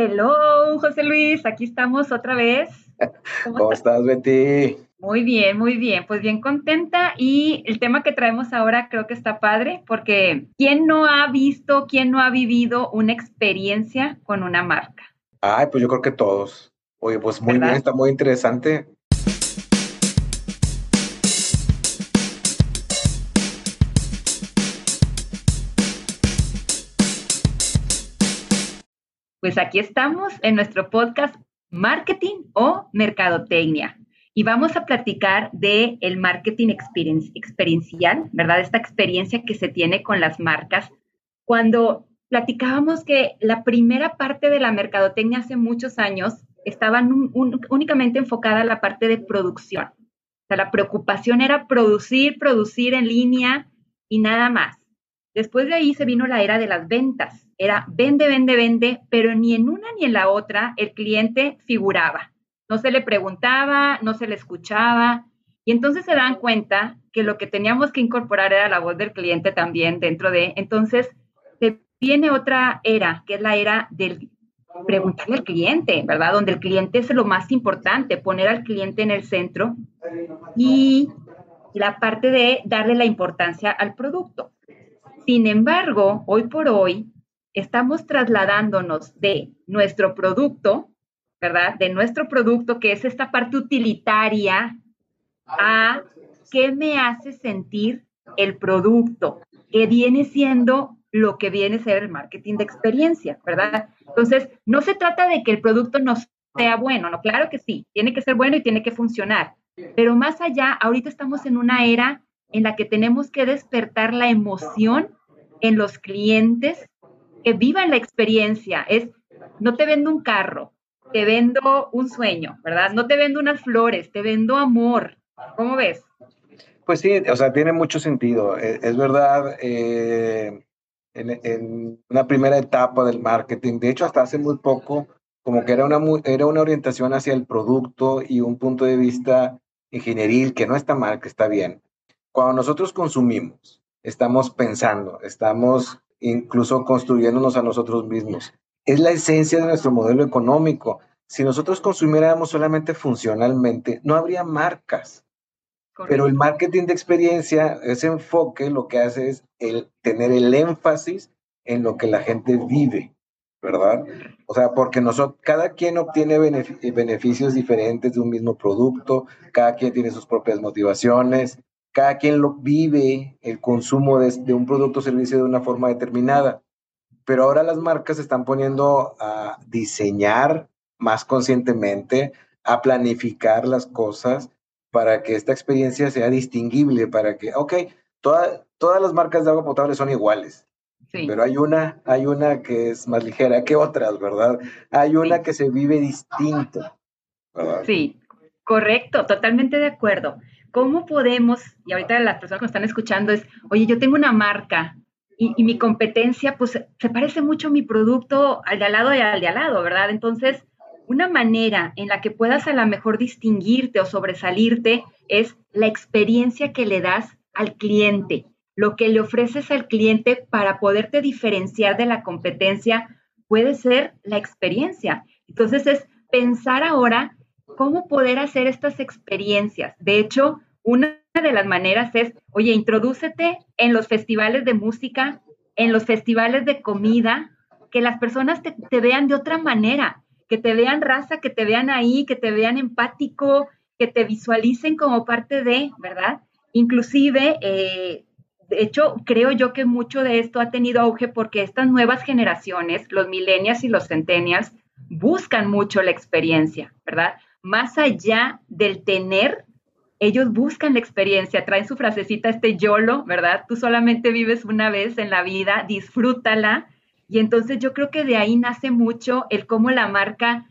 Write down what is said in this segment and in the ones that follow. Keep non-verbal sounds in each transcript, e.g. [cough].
Hello, José Luis, aquí estamos otra vez. ¿Cómo, estás, Betty? Muy bien, muy bien, pues bien contenta y el tema que traemos ahora creo que está padre porque ¿quién no ha visto, quién no ha vivido una experiencia con una marca? Ay, pues yo creo que todos. Oye, pues muy bien, está muy interesante. Pues aquí estamos en nuestro podcast Marketing o Mercadotecnia y vamos a platicar de el marketing experiencial, ¿verdad? Esta experiencia que se tiene con las marcas. Cuando platicábamos que la primera parte de la mercadotecnia hace muchos años estaba únicamente enfocada a la parte de producción. O sea, la preocupación era producir, producir en línea y nada más. Después de ahí se vino la era de las ventas era vende, vende, vende, pero ni en una ni en la otra el cliente figuraba. No se le preguntaba, no se le escuchaba. Y entonces se dan cuenta que lo que teníamos que incorporar era la voz del cliente también dentro de. Entonces, se viene otra era, que es la era del preguntarle al cliente, ¿verdad? Donde el cliente es lo más importante, poner al cliente en el centro y la parte de darle la importancia al producto. Sin embargo, hoy por hoy, estamos trasladándonos de nuestro producto, ¿verdad? De nuestro producto, que es esta parte utilitaria, a qué me hace sentir el producto, que viene siendo lo que viene a ser el marketing de experiencia, ¿verdad? Entonces, no se trata de que el producto no sea bueno, no, claro que sí, tiene que ser bueno y tiene que funcionar, pero más allá, ahorita estamos en una era en la que tenemos que despertar la emoción en los clientes que vivan la experiencia. Es, no te vendo un carro, te vendo un sueño, ¿verdad? No te vendo unas flores, te vendo amor. ¿Cómo ves? Pues sí, o sea, tiene mucho sentido. E, es, verdad, eh, en, una primera etapa del marketing, de hecho, hasta hace muy poco, como que era una, era una orientación hacia el producto y un punto de vista ingenieril, que no está mal, que está bien. Cuando nosotros consumimos, estamos pensando, estamos incluso construyéndonos a nosotros mismos. Es la esencia de nuestro modelo económico. Si nosotros consumiéramos solamente funcionalmente, no habría marcas. Pero el marketing de experiencia, ese enfoque lo que hace es el tener el énfasis en lo que la gente vive, ¿verdad? O sea, porque nosotros, cada quien obtiene beneficios diferentes de un mismo producto, cada quien tiene sus propias motivaciones, cada quien lo vive el consumo de, un producto o servicio de una forma determinada. Pero ahora las marcas se están poniendo a diseñar más conscientemente, a planificar las cosas para que esta experiencia sea distinguible, para que, ok, todas las marcas de agua potable son iguales, pero hay una, hay una que es más ligera que otras, ¿verdad? Hay una que se vive distinto. Sí, correcto, totalmente de acuerdo. ¿Cómo podemos, y ahorita las personas que nos están escuchando es, oye, yo tengo una marca y, mi competencia, pues se parece mucho a mi producto al de al lado y al de al lado, ¿verdad? Entonces, una manera en la que puedas a lo mejor distinguirte o sobresalirte es la experiencia que le das al cliente, lo que le ofreces al cliente para poderte diferenciar de la competencia puede ser la experiencia. Entonces es pensar ahora cómo poder hacer estas experiencias. De hecho, una de las maneras es, oye, introdúcete en los festivales de música, en los festivales de comida, que las personas te, vean de otra manera, que te vean raza, que te vean ahí, que te vean empático, que te visualicen como parte de, ¿verdad? Inclusive, eh, de hecho, creo yo que mucho de esto ha tenido auge porque estas nuevas generaciones, los millennials y los centennials, buscan mucho la experiencia, ¿verdad? Más allá del tener, ellos buscan la experiencia, traen su frasecita, este YOLO, ¿verdad? Tú solamente vives una vez en la vida, disfrútala. Y entonces yo creo que de ahí nace mucho el cómo la marca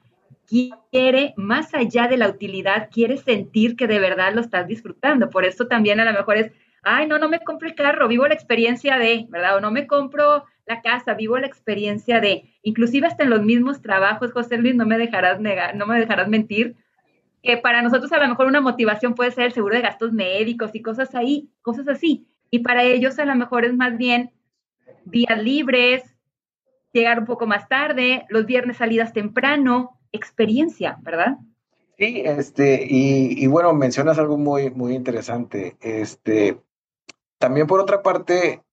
quiere, más allá de la utilidad, quiere sentir que de verdad lo estás disfrutando. Por eso también a lo mejor es, ay, no, no me compro el carro, vivo la experiencia de, ¿verdad? O no me compro la casa, vivo la experiencia de, inclusive hasta en los mismos trabajos, José Luis, no me dejarás negar, no me dejarás mentir, que para nosotros a lo mejor una motivación puede ser el seguro de gastos médicos y cosas ahí, cosas así. Y para ellos a lo mejor es más bien días libres, llegar un poco más tarde, los viernes salidas temprano, experiencia, ¿verdad? Sí, este, y, y, bueno, mencionas algo muy, muy interesante. Este, también por otra parte,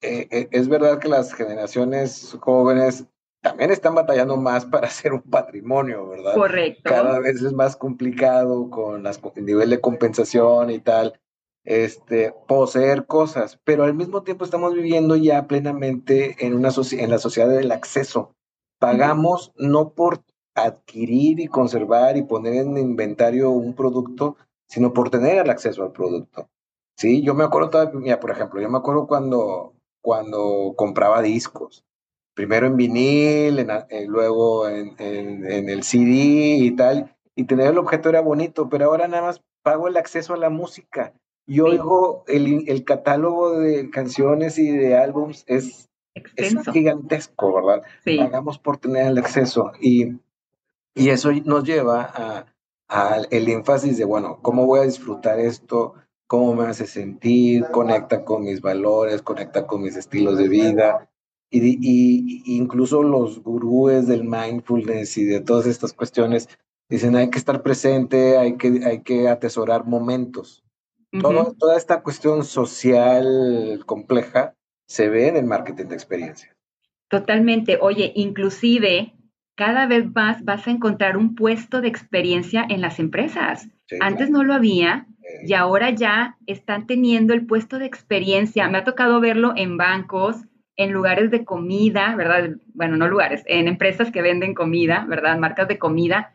eh, eh, es verdad que las generaciones jóvenes también están batallando más para [laughs] hacer un patrimonio, ¿verdad? Correcto. Cada vez es más complicado con las, el nivel de compensación y tal, este, poseer cosas, pero al mismo tiempo estamos viviendo ya plenamente en, una en la sociedad del acceso. Pagamos no por adquirir y conservar y poner en inventario un producto, sino por tener el acceso al producto. Sí, yo me acuerdo todavía, por ejemplo, yo me acuerdo cuando, cuando compraba discos, primero en vinil, en, eh, luego en, en, el CD y tal, y tener el objeto era bonito, pero ahora nada más pago el acceso a la música. Y oigo el, el catálogo de canciones y de álbums es, es gigantesco, ¿verdad? Sí. Pagamos por tener el acceso. Y y eso nos lleva a, el énfasis de, bueno, ¿cómo voy a disfrutar esto? ¿Cómo me hace sentir? Conecta con mis valores, conecta con mis estilos de vida. Y, y, incluso los gurúes del mindfulness y de todas estas cuestiones dicen hay que estar presente, hay que, hay que atesorar momentos. toda esta cuestión social compleja se ve en el marketing de experiencia. Totalmente. Oye, inclusive cada vez más vas a encontrar un puesto de experiencia en las empresas. Antes no lo había y ahora ya están teniendo el puesto de experiencia. Me ha tocado verlo en bancos, en lugares de comida, ¿verdad? Bueno, no lugares, en empresas que venden comida, ¿verdad? Marcas de comida,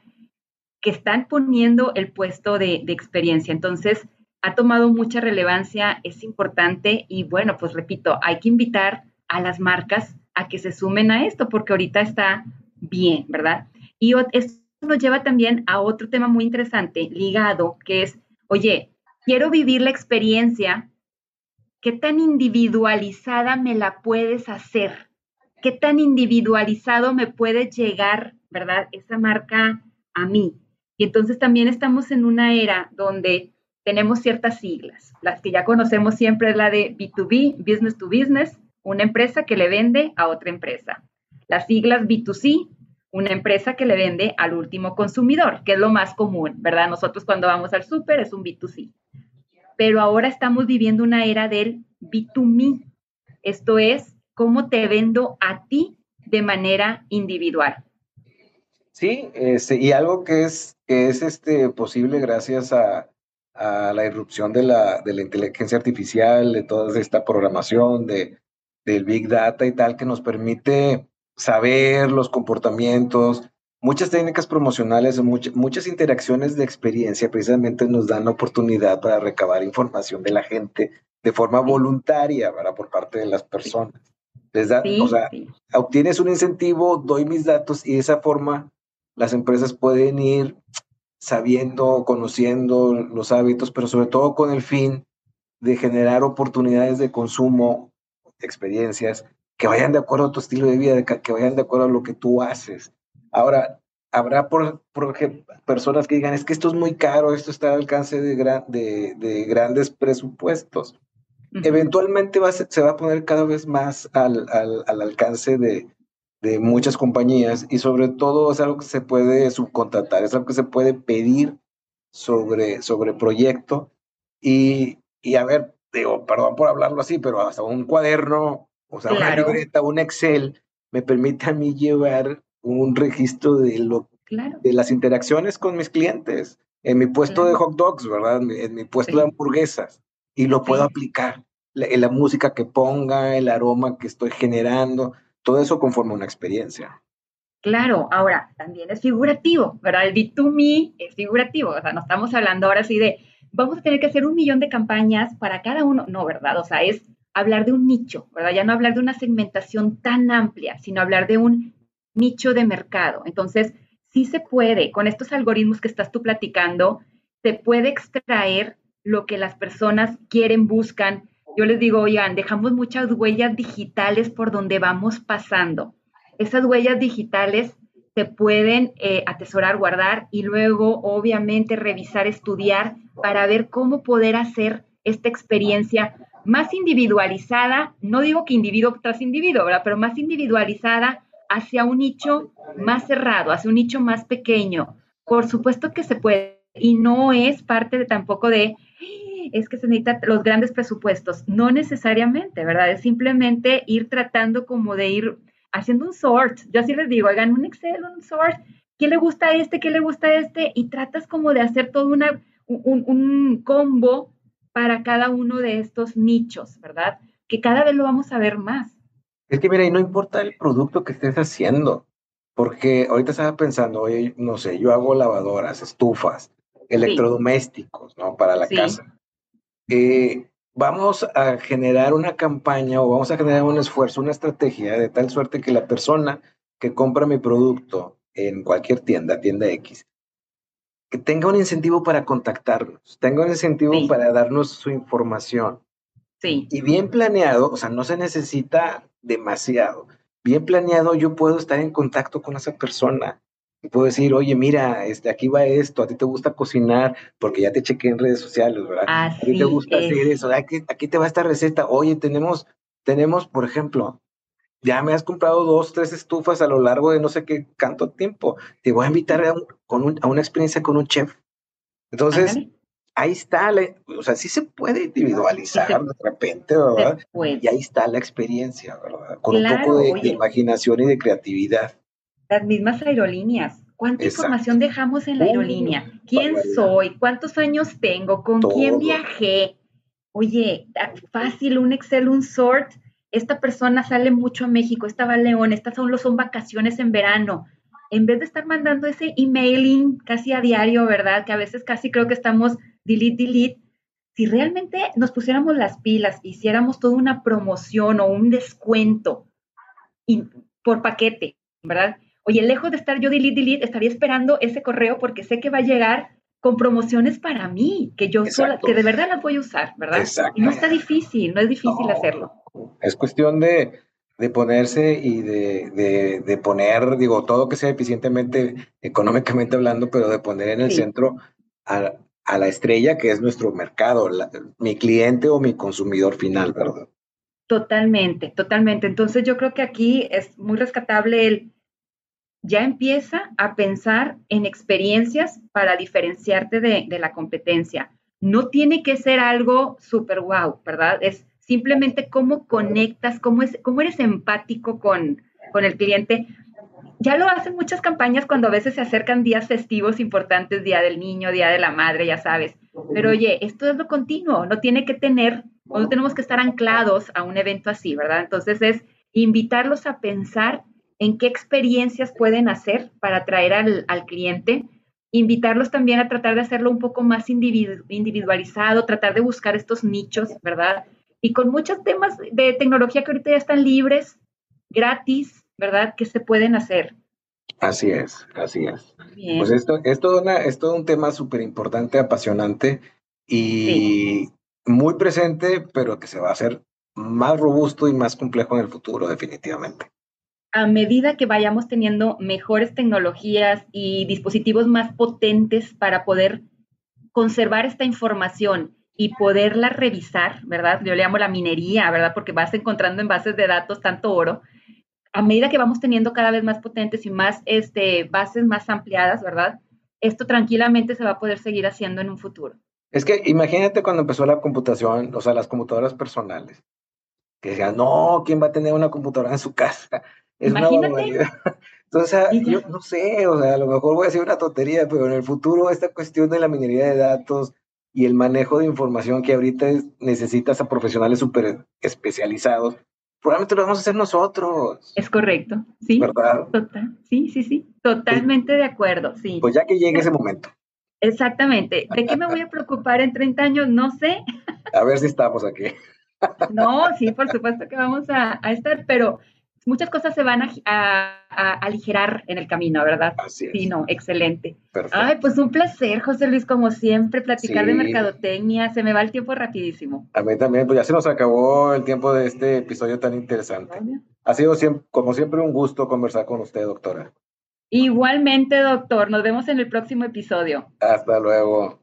que están poniendo el puesto de, de experiencia. Entonces, ha tomado mucha relevancia, es importante y bueno, pues repito, hay que invitar a las marcas a que se sumen a esto porque ahorita está bien, ¿verdad? Y esto nos lleva también a otro tema muy interesante ligado, que es, oye, quiero vivir la experiencia, ¿qué tan individualizada me la puedes hacer? ¿Qué tan individualizado me puede llegar, ¿verdad? Esa marca a mí. Y entonces también estamos en una era donde tenemos ciertas siglas. Las que ya conocemos siempre es la de B2B, Business to Business, una empresa que le vende a otra empresa. Las siglas B2C, una empresa que le vende al último consumidor, que es lo más común, ¿verdad? Nosotros cuando vamos al súper es un B2C. Pero ahora estamos viviendo una era del B2Me. Esto es, ¿cómo te vendo a ti de manera individual? Sí, este, y algo que es, que es este, posible gracias a, a la irrupción de la, de la inteligencia artificial, de toda esta programación, de, del Big Data y tal, que nos permite saber los comportamientos, muchas técnicas promocionales, muchas interacciones de experiencia precisamente nos dan la oportunidad para recabar información de la gente de forma voluntaria, ¿verdad? Por parte de las personas. Les da, o sea, obtienes un incentivo, doy mis datos y de esa forma las empresas pueden ir sabiendo, conociendo los hábitos, pero sobre todo con el fin de generar oportunidades de consumo, experiencias que vayan de acuerdo a tu estilo de vida, que vayan de acuerdo a lo que tú haces. Ahora, habrá por, personas que digan, es que esto es muy caro, esto está al alcance de, de, grandes presupuestos. Eventualmente va se va a poner cada vez más al, alcance de, muchas compañías y sobre todo es algo que se puede subcontratar, es algo que se puede pedir sobre, sobre proyecto y, y a ver, digo, perdón por hablarlo así, pero hasta un cuaderno o sea, una libreta, un Excel, me permite a mí llevar un registro de, lo, de las interacciones con mis clientes, en mi puesto de hot dogs, ¿verdad? En mi puesto de hamburguesas, y lo puedo aplicar. La, la, música que ponga, el aroma que estoy generando, todo eso conforma una experiencia. Claro, ahora también es figurativo, ¿verdad? El B2Me es figurativo, o sea, no estamos hablando ahora sí de vamos a tener que hacer un millón de campañas para cada uno, no, ¿verdad? O sea, es hablar de un nicho, ¿verdad? Ya no hablar de una segmentación tan amplia, sino hablar de un nicho de mercado. Entonces, sí se puede, con estos algoritmos que estás tú platicando, se puede extraer lo que las personas quieren, buscan. Yo les digo, oigan, dejamos muchas huellas digitales por donde vamos pasando. Esas huellas digitales se pueden eh, atesorar, guardar y luego, obviamente, revisar, estudiar para ver cómo poder hacer esta experiencia más individualizada, no digo que individuo tras individuo, ¿verdad? Pero más individualizada hacia un nicho más cerrado, hacia un nicho más pequeño. Por supuesto que se puede y no es parte de tampoco de es que se necesitan los grandes presupuestos, no necesariamente, ¿verdad? Es simplemente ir tratando como de ir haciendo un sort. Yo así les digo, hagan un Excel, un sort, ¿qué le gusta a este? ¿Qué le gusta a este? Y tratas como de hacer todo una, un, un combo para cada uno de estos nichos, ¿verdad? Que cada vez lo vamos a ver más. Es que mira, y no importa el producto que estés haciendo, porque ahorita estaba pensando, oye, no sé, yo hago lavadoras, estufas, electrodomésticos, ¿no? Para la casa. Eh, vamos a generar una campaña o vamos a generar un esfuerzo, una estrategia de tal suerte que la persona que compra mi producto en cualquier tienda, tienda X, que tenga un incentivo para contactarnos, tenga un incentivo para darnos su información. Sí. Y bien planeado, o sea, no se necesita demasiado. Bien planeado, yo puedo estar en contacto con esa persona y puedo decir, oye, mira, este, aquí va esto, a ti te gusta cocinar, porque ya te chequé en redes sociales, ¿verdad? a ti te gusta hacer eso, aquí, aquí te va esta receta. Oye, tenemos, tenemos, por ejemplo, ya me has comprado dos, tres estufas a lo largo de no sé qué tanto tiempo. Te voy a invitar a, con a una experiencia con un chef. Entonces, ahí está, o sea, sí se puede individualizar de repente, ¿verdad? Y ahí está la experiencia, ¿verdad? Con un poco de, imaginación y de creatividad. Las mismas aerolíneas. ¿Cuánta información dejamos en la aerolínea? ¿Quién soy? ¿Cuántos años tengo? ¿Con quién viajé? Oye, fácil, un Excel, un sort. Esta persona sale mucho a México, esta va a León, estas solo son vacaciones en verano. En vez de estar mandando ese emailing casi a diario, ¿verdad? Que a veces casi creo que estamos delete, delete. Si realmente nos pusiéramos las pilas, hiciéramos toda una promoción o un descuento por paquete, ¿verdad? Oye, lejos de estar yo delete, delete, estaría esperando ese correo porque sé que va a llegar con promociones para mí, que yo sola, que de verdad las voy a usar, ¿verdad? Y no está difícil, no es difícil hacerlo. Es cuestión de, de ponerse y de, de, poner, digo, todo que sea eficientemente, económicamente hablando, pero de poner en el centro a, a, la estrella que es nuestro mercado, mi cliente o mi consumidor final, ¿verdad? Totalmente, totalmente. Entonces yo creo que aquí es muy rescatable el ya empieza a pensar en experiencias para diferenciarte de, la competencia. No tiene que ser algo súper wow, ¿verdad? Es simplemente cómo conectas, cómo, es, cómo eres empático con, con el cliente. Ya lo hacen muchas campañas cuando a veces se acercan días festivos importantes, Día del Niño, Día de la Madre, ya sabes. Pero oye, esto es lo continuo, no tiene que tener, no tenemos que estar anclados a un evento así, ¿verdad? Entonces es invitarlos a pensar en qué experiencias pueden hacer para atraer al, cliente, invitarlos también a tratar de hacerlo un poco más individualizado, tratar de buscar estos nichos, ¿verdad? Y con muchos temas de tecnología que ahorita ya están libres, gratis, ¿verdad? Que se pueden hacer. Así es, así es. Pues esto, es, todo es todo un tema súper importante, apasionante y muy presente, pero que se va a hacer más robusto y más complejo en el futuro, definitivamente a medida que vayamos teniendo mejores tecnologías y dispositivos más potentes para poder conservar esta información y poderla revisar, ¿verdad? Yo le llamo la minería, ¿verdad? Porque vas encontrando en bases de datos tanto oro. A medida que vamos teniendo cada vez más potentes y más este, bases más ampliadas, ¿verdad? Esto tranquilamente se va a poder seguir haciendo en un futuro. Es que imagínate cuando empezó la computación, o sea, las computadoras personales, que decían, no, ¿quién va a tener una computadora en su [laughs] casa? Es Imagínate. [laughs] Entonces, yo no sé, o sea, a lo mejor voy a decir una tontería, pero en el futuro esta cuestión de la minería de datos y el manejo de información que ahorita necesitas a profesionales súper especializados, probablemente lo vamos a hacer nosotros. Es correcto, sí. ¿Verdad? Total, sí, sí, sí, totalmente de acuerdo, sí. Pues ya que llegue ese momento. Exactamente. ¿De qué me voy a preocupar en 30 años? No sé. A ver si estamos aquí. [laughs] No, sí, por supuesto que vamos a, a estar, pero muchas cosas se van a, aligerar en el camino, ¿verdad? Así es. Sí, no, excelente. Perfecto. Ay, pues un placer, José Luis, como siempre, platicar de mercadotecnia. Se me va el tiempo rapidísimo. A mí también, pues ya se nos acabó el tiempo de este episodio tan interesante. Ha sido, como siempre, un gusto conversar con usted, doctora. Igualmente, doctor. Nos vemos en el próximo episodio. Hasta luego.